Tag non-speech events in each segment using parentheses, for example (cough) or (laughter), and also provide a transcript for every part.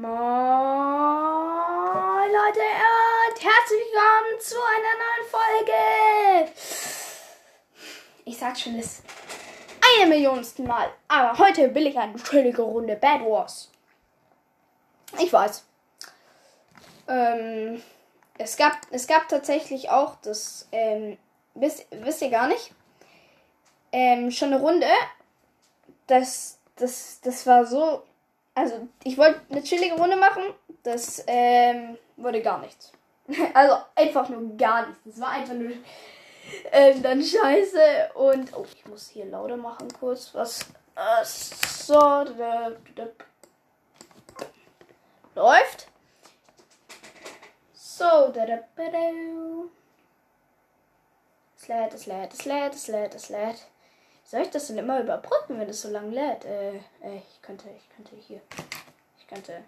Moin Leute und herzlich willkommen zu einer neuen Folge. Ich sag schon das eine Millionsten Mal, aber heute will ich eine chillige Runde Bad Wars. Ich weiß. Ähm, es gab, es gab tatsächlich auch das, ähm, wisst, wisst ihr gar nicht, ähm, schon eine Runde. Das, das, das war so also ich wollte eine chillige Runde machen, das ähm, wurde gar nichts. (laughs) Also einfach nur gar nichts. Das war einfach nur ähm, dann scheiße. Und oh, ich muss hier lauter machen kurz. Was so läuft. So, da da es lädt, es lädt, es lädt, es lädt, es lädt. Soll ich das denn immer überbrücken, wenn es so lange lädt? Äh, äh, ich könnte, ich könnte hier. Ich könnte.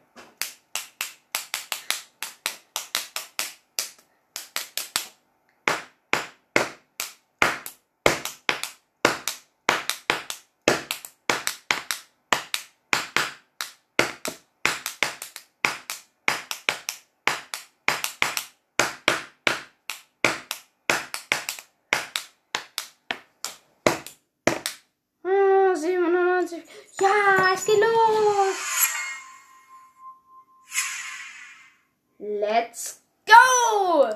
Ja, es geht los. Let's go.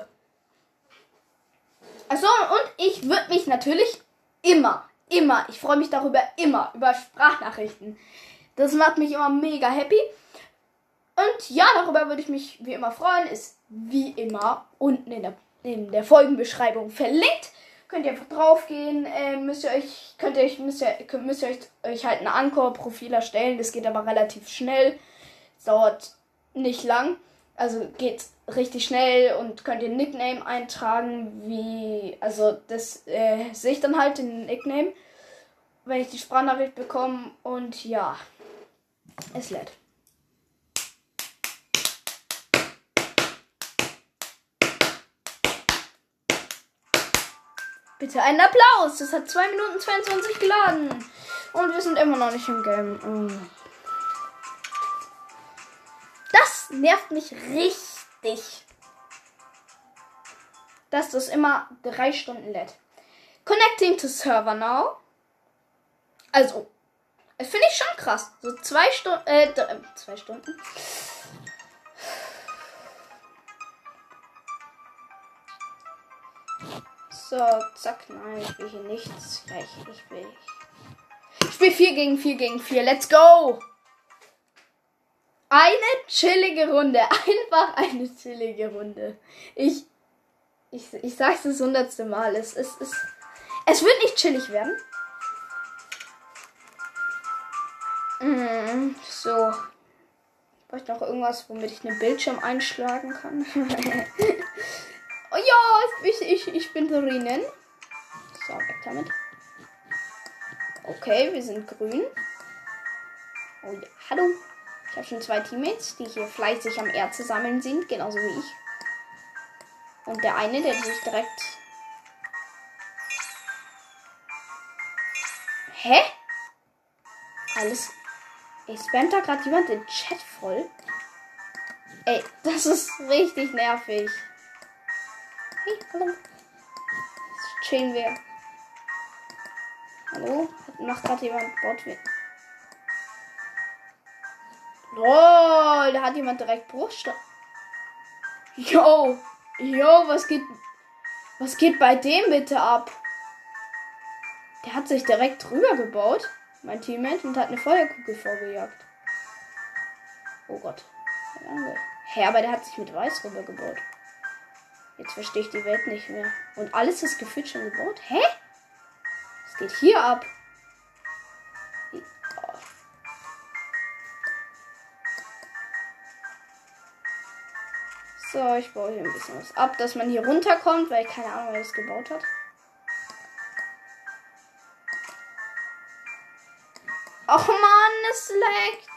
Achso, und ich würde mich natürlich immer, immer, ich freue mich darüber immer, über Sprachnachrichten. Das macht mich immer mega happy. Und ja, darüber würde ich mich wie immer freuen. Ist wie immer unten in der, in der Folgenbeschreibung verlinkt könnt ihr einfach draufgehen, äh, müsst ihr euch, könnt ihr müsst ihr, müsst ihr euch, euch halt ein Anchor-Profil erstellen. Das geht aber relativ schnell. Das dauert nicht lang. Also geht richtig schnell und könnt ihr Nickname eintragen, wie, also das äh, sehe ich dann halt den Nickname, wenn ich die Sprachnachricht bekomme und ja, es lädt. Bitte einen Applaus. Das hat 2 Minuten 22 geladen. Und wir sind immer noch nicht im Game. Oh. Das nervt mich richtig. Dass das immer drei Stunden lädt. Connecting to Server now. Also, finde ich schon krass. So zwei Stunden, äh, zwei Stunden. So, zack, nein, ich will hier nichts. Ja, ich, ich will. Ich spiele 4 gegen 4 gegen 4. Let's go! Eine chillige Runde. (laughs) Einfach eine chillige Runde. Ich. Ich, ich sag's das hundertste Mal. Es, es, es, es wird nicht chillig werden. Mm, so. Ich brauche noch irgendwas, womit ich einen Bildschirm einschlagen kann. (laughs) Oh ja, ich, ich, ich bin drinnen. So, weg damit. Okay, wir sind grün. Oh ja, hallo. Ich habe schon zwei Teammates, die hier fleißig am Erze sammeln sind, genauso wie ich. Und der eine, der sich direkt. Hä? Alles. Ey, spammt da gerade jemand den Chat voll? Ey, das ist richtig nervig. Hey, hallo. Jetzt chillen wir. Hallo? Macht gerade jemand Botwin. Lol, da hat jemand direkt Bruchstoff. Yo, yo, was geht, was geht bei dem bitte ab? Der hat sich direkt drüber gebaut, mein Teammate, und hat eine Feuerkugel vorgejagt. Oh Gott. Hä, aber der hat sich mit Weiß rübergebaut. Jetzt verstehe ich die Welt nicht mehr. Und alles ist gefühlt schon gebaut. Hä? Was geht hier ab? Ich baue hier ein bisschen was ab, dass man hier runterkommt, weil ich keine Ahnung, wer das gebaut hat. Och man, es leckt.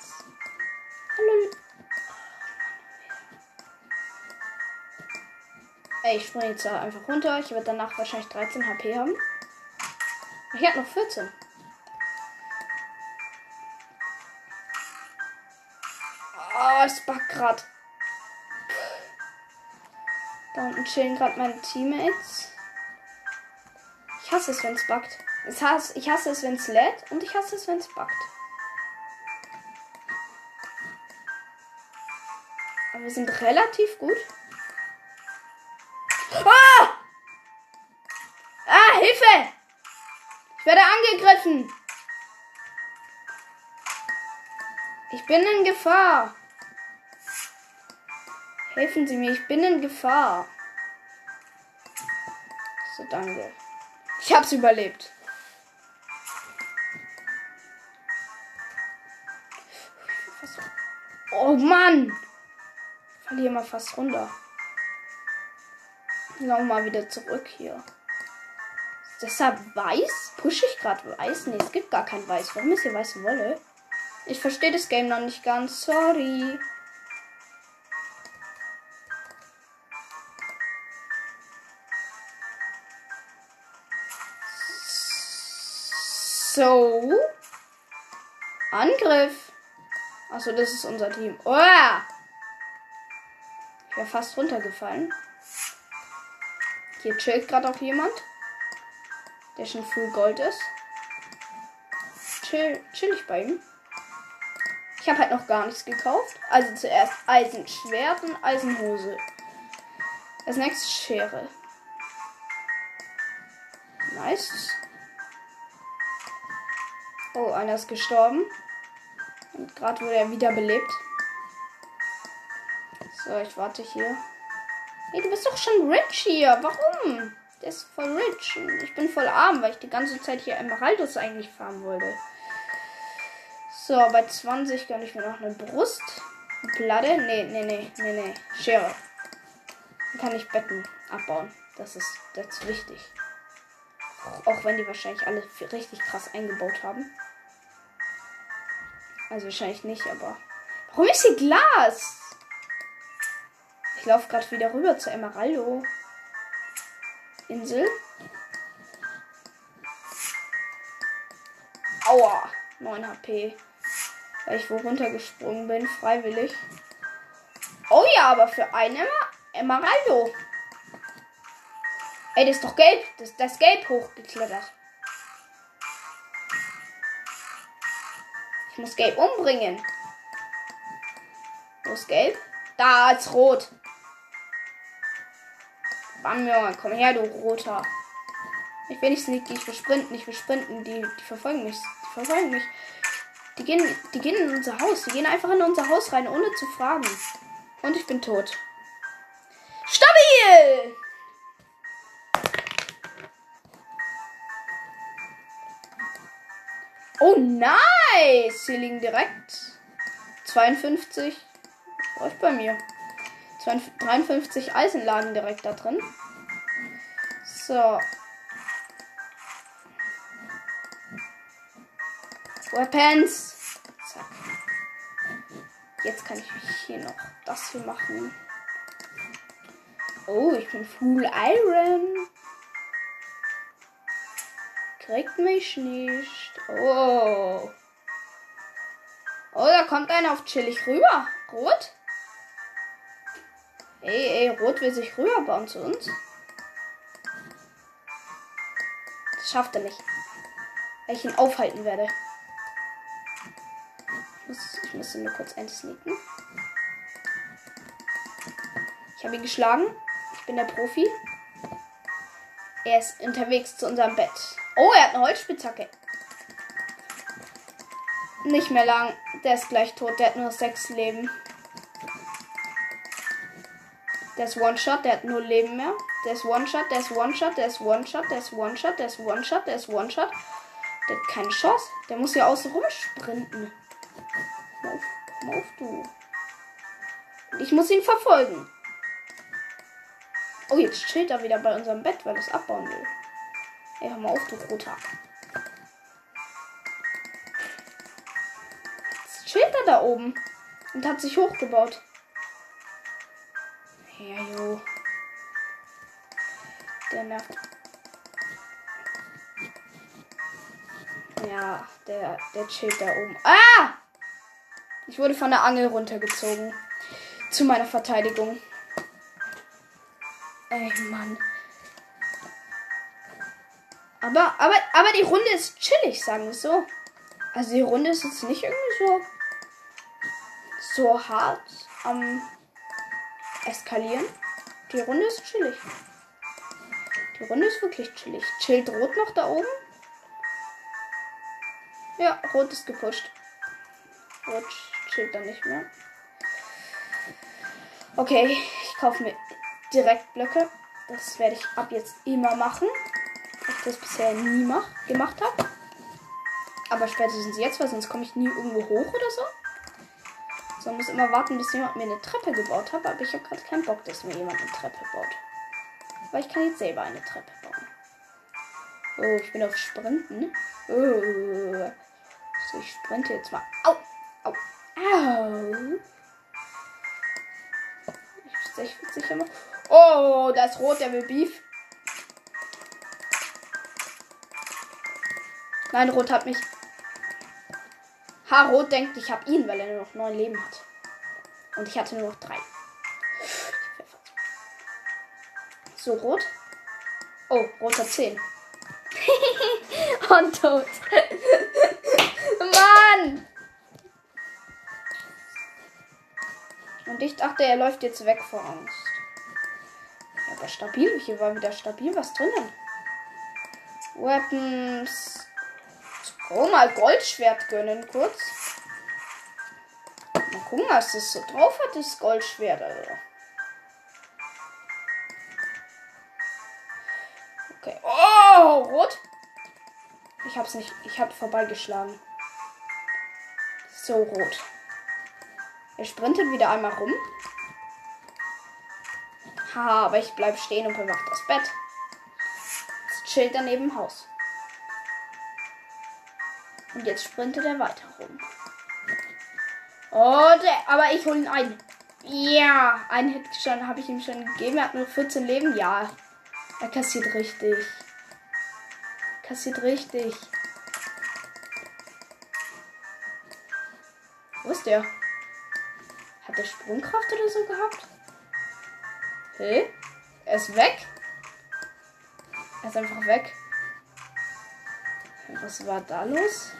Hallo. Ich springe jetzt einfach runter. Ich werde danach wahrscheinlich 13 HP haben. Ich habe noch 14. Oh, es backt grad. Da unten chillen gerade meine Teammates. Ich hasse es, wenn es backt. Ich hasse, ich hasse es, wenn es lädt und ich hasse es, wenn es backt. Aber wir sind relativ gut. Ah! Ah, Hilfe! Ich werde angegriffen. Ich bin in Gefahr. Helfen Sie mir, ich bin in Gefahr. So, danke. Ich hab's überlebt. Oh Mann! Ich verliere mal fast runter. Nochmal wieder zurück hier. Ist deshalb weiß? Pushe ich gerade weiß? Nee, es gibt gar kein weiß. Warum ist hier weiße Wolle? Ich verstehe das Game noch nicht ganz. Sorry. So. Angriff. Achso, das ist unser Team. Oh! Ich wäre fast runtergefallen. Hier chillt gerade auch jemand. Der schon Full Gold ist. Chill, chill ich bei ihm. Ich habe halt noch gar nichts gekauft. Also zuerst Eisenschwert und Eisenhose. Als nächstes Schere. Nice. Oh, einer ist gestorben. Und gerade wurde er wiederbelebt. So, ich warte hier. Hey, du bist doch schon rich hier. Warum? Der ist voll rich. Ich bin voll arm, weil ich die ganze Zeit hier Emeraldos eigentlich farmen wollte. So, bei 20 kann ich mir noch eine Brust. Eine Platte. Nee, nee, nee, nee, nee. Schere. Dann kann ich Betten abbauen. Das ist, das ist wichtig. Auch wenn die wahrscheinlich alle richtig krass eingebaut haben. Also wahrscheinlich nicht, aber. Warum ist hier Glas? Ich laufe gerade wieder rüber zur Emeraldo. Insel. Aua. 9 HP. Weil ich wo runtergesprungen bin, freiwillig. Oh ja, aber für eine Emeraldo. Ey, das ist doch gelb. Das, das gelb hochgeklettert. Ich muss gelb umbringen. Wo ist gelb? Da ist rot. Bam, Junge. Komm her, du roter. Ich will nicht sneaky, ich will sprinten, ich will sprinten. Die, die verfolgen mich. Die verfolgen mich. Die gehen, die gehen in unser Haus. Die gehen einfach in unser Haus rein, ohne zu fragen. Und ich bin tot. Stabil! Oh, nice! Hier liegen direkt 52. Läuft bei mir. 53 Eisenladen direkt da drin. So. Weapons. Zack. Jetzt kann ich hier noch das hier machen. Oh, ich bin Full Iron. Kriegt mich nicht. Oh. Oh, da kommt einer auf chillig rüber. Rot? Ey, ey, Rot will sich rüberbauen zu uns. Das schafft er nicht. Weil ich ihn aufhalten werde. Ich muss, ich muss ihn nur kurz einsneaken. Ich habe ihn geschlagen. Ich bin der Profi. Er ist unterwegs zu unserem Bett. Oh, er hat eine Holzspitzhacke. Nicht mehr lang. Der ist gleich tot. Der hat nur sechs Leben. Der ist One-Shot, der hat nur Leben mehr. Der ist One-Shot, der ist One-Shot, der ist One-Shot, der ist One-Shot, der ist One-Shot, der ist One-Shot. Der hat keine Chance. Der muss ja außen rum sprinten. Komm auf, komm auf, du. Ich muss ihn verfolgen. Oh, jetzt chillt er wieder bei unserem Bett, weil er es abbauen will. Ey, hör mal auf, du Roter. Jetzt chillt er da oben und hat sich hochgebaut. Ja, jo. Der nervt. Ja, der, der chillt da oben. Ah! Ich wurde von der Angel runtergezogen. Zu meiner Verteidigung. Ey, Mann. Aber, aber, aber die Runde ist chillig, sagen wir so. Also die Runde ist jetzt nicht irgendwie so so hart am eskalieren. Die Runde ist chillig. Die Runde ist wirklich chillig. Chillt Rot noch da oben? Ja, Rot ist gepusht. Rot chillt dann nicht mehr. Okay, ich kaufe mir direkt Blöcke. Das werde ich ab jetzt immer machen. Ich das bisher nie mach, gemacht habe. Aber spätestens jetzt, weil sonst komme ich nie irgendwo hoch oder so. So, muss immer warten, bis jemand mir eine Treppe gebaut hat. Aber ich habe gerade keinen Bock, dass mir jemand eine Treppe baut. Weil ich kann jetzt selber eine Treppe bauen. Oh, ich bin auf Sprinten. Oh. So, ich sprinte jetzt mal. Au! Au! Au! Ich, ich sicher mal. Oh, da ist rot, der will Beef. Nein, Rot hat mich. Ha, Rot denkt, ich habe ihn, weil er nur noch neun Leben hat. Und ich hatte nur noch drei. So, Rot. Oh, Rot hat zehn. (laughs) Und tot. (laughs) Mann! Und ich dachte, er läuft jetzt weg vor Angst. Ja, aber stabil. Hier war wieder stabil was drinnen. Weapons. Oh, mal Goldschwert gönnen kurz. Mal gucken, was das so drauf hat, das Goldschwert, also. Okay. Oh, rot. Ich hab's nicht. Ich hab vorbeigeschlagen. So rot. Er sprintet wieder einmal rum. Ha, aber ich bleib stehen und bewache das Bett. Jetzt chillt er neben dem Haus. Und jetzt sprintet er weiter rum. Oh, der, aber ich hole ihn ein. Ja, einen Hit schon habe ich ihm schon gegeben. Er hat nur 14 Leben. Ja, er kassiert richtig. Kassiert richtig. Wo ist der? Hat der Sprungkraft oder so gehabt? Hey? Er ist weg? Er ist einfach weg. Was war da los?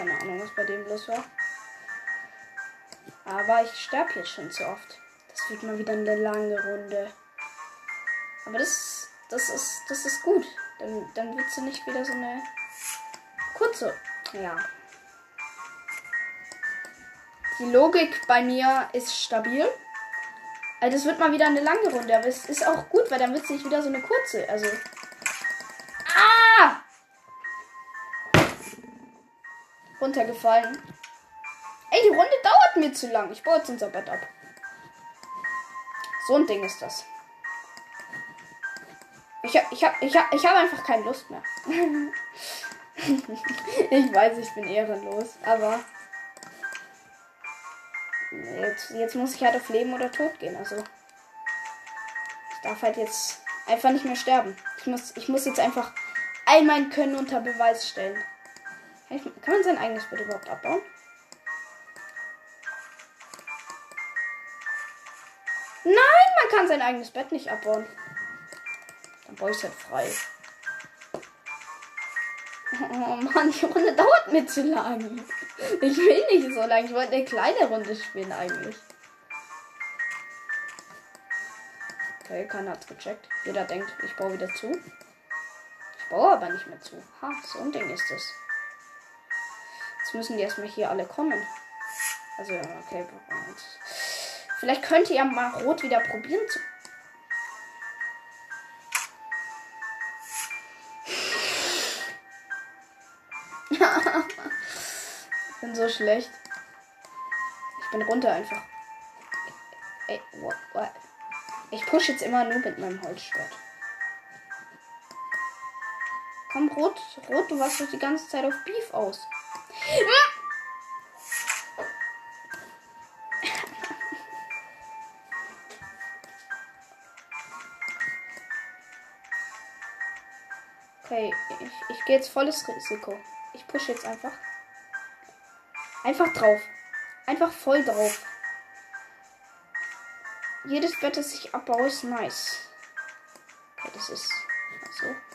Keine Ahnung, was bei dem los war. Aber ich sterbe jetzt schon zu oft. Das wird mal wieder eine lange Runde. Aber das, das ist, das ist gut. Dann, dann wird sie nicht wieder so eine kurze. Ja. Die Logik bei mir ist stabil. Also das wird mal wieder eine lange Runde, aber es ist auch gut, weil dann wird es nicht wieder so eine kurze. Also. Runtergefallen. Ey, die Runde dauert mir zu lang. Ich baue jetzt unser Bett ab. So ein Ding ist das. Ich hab, ich hab, ich hab, ich hab einfach keine Lust mehr. (laughs) ich weiß, ich bin ehrenlos, aber jetzt, jetzt muss ich halt auf Leben oder Tod gehen. Also ich darf halt jetzt einfach nicht mehr sterben. Ich muss, ich muss jetzt einfach all mein Können unter Beweis stellen. Kann man sein eigenes Bett überhaupt abbauen? Nein, man kann sein eigenes Bett nicht abbauen. Dann baue ich es halt frei. Oh Mann, die Runde (laughs) dauert mir zu lang. Ich will nicht so lange. Ich wollte eine kleine Runde spielen eigentlich. Okay, keiner hat's gecheckt. Jeder denkt, ich baue wieder zu. Ich baue aber nicht mehr zu. Ha, so ein Ding ist es. Jetzt müssen die erstmal hier alle kommen. Also, okay. Vielleicht könnte ja mal Rot wieder probieren zu. ich (laughs) bin so schlecht. Ich bin runter einfach. Ey, what, what? Ich push jetzt immer nur mit meinem Holzschwert. Komm, Rot, Rot, du warst doch die ganze Zeit auf Beef aus. Okay, ich, ich gehe jetzt volles Risiko. Ich push jetzt einfach. Einfach drauf. Einfach voll drauf. Jedes Bett, das ich abbaue, ist nice. Okay, das ist so. Zack.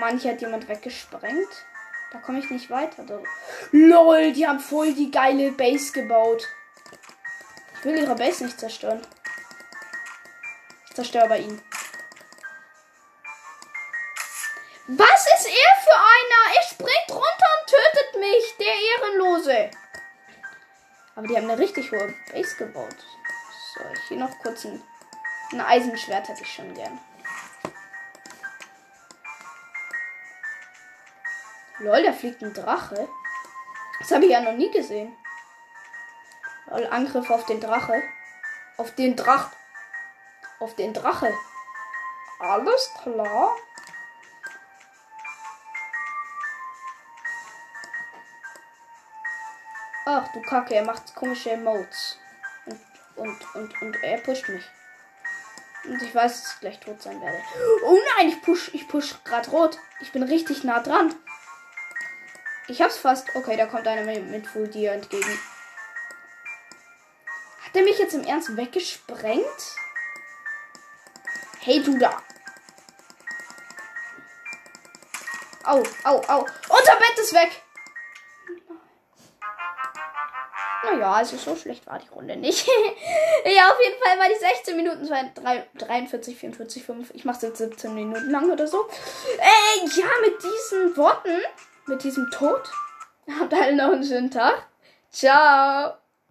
Mann, hier hat jemand weggesprengt. Da komme ich nicht weiter. Da. LOL, die haben voll die geile Base gebaut. Ich will ihre Base nicht zerstören. Ich zerstöre bei ihnen. Was ist er für einer? Er springt runter und tötet mich, der Ehrenlose. Aber die haben eine richtig hohe Base gebaut. So, ich hier noch kurz ein, ein Eisenschwert hätte ich schon gern. Lol, da fliegt ein Drache. Das habe ich ja noch nie gesehen. Lol, Angriff auf den Drache. Auf den Drach. Auf den Drache. Alles klar. Ach du Kacke, er macht komische Emotes. Und, und, und, und er pusht mich. Und ich weiß, dass ich gleich tot sein werde. Oh nein, ich push, ich push gerade rot. Ich bin richtig nah dran. Ich hab's fast. Okay, da kommt einer mit, Full Deer entgegen. Hat er mich jetzt im Ernst weggesprengt? Hey, du da. Au, au, au. Unser Bett ist weg. Naja, also so schlecht war die Runde nicht. ja, auf jeden Fall war die 16 Minuten 43, 44, 5. Ich mache jetzt 17 Minuten lang oder so. Äh, ja, mit diesen Worten, mit diesem Tod, habt alle noch einen schönen Tag. Ciao.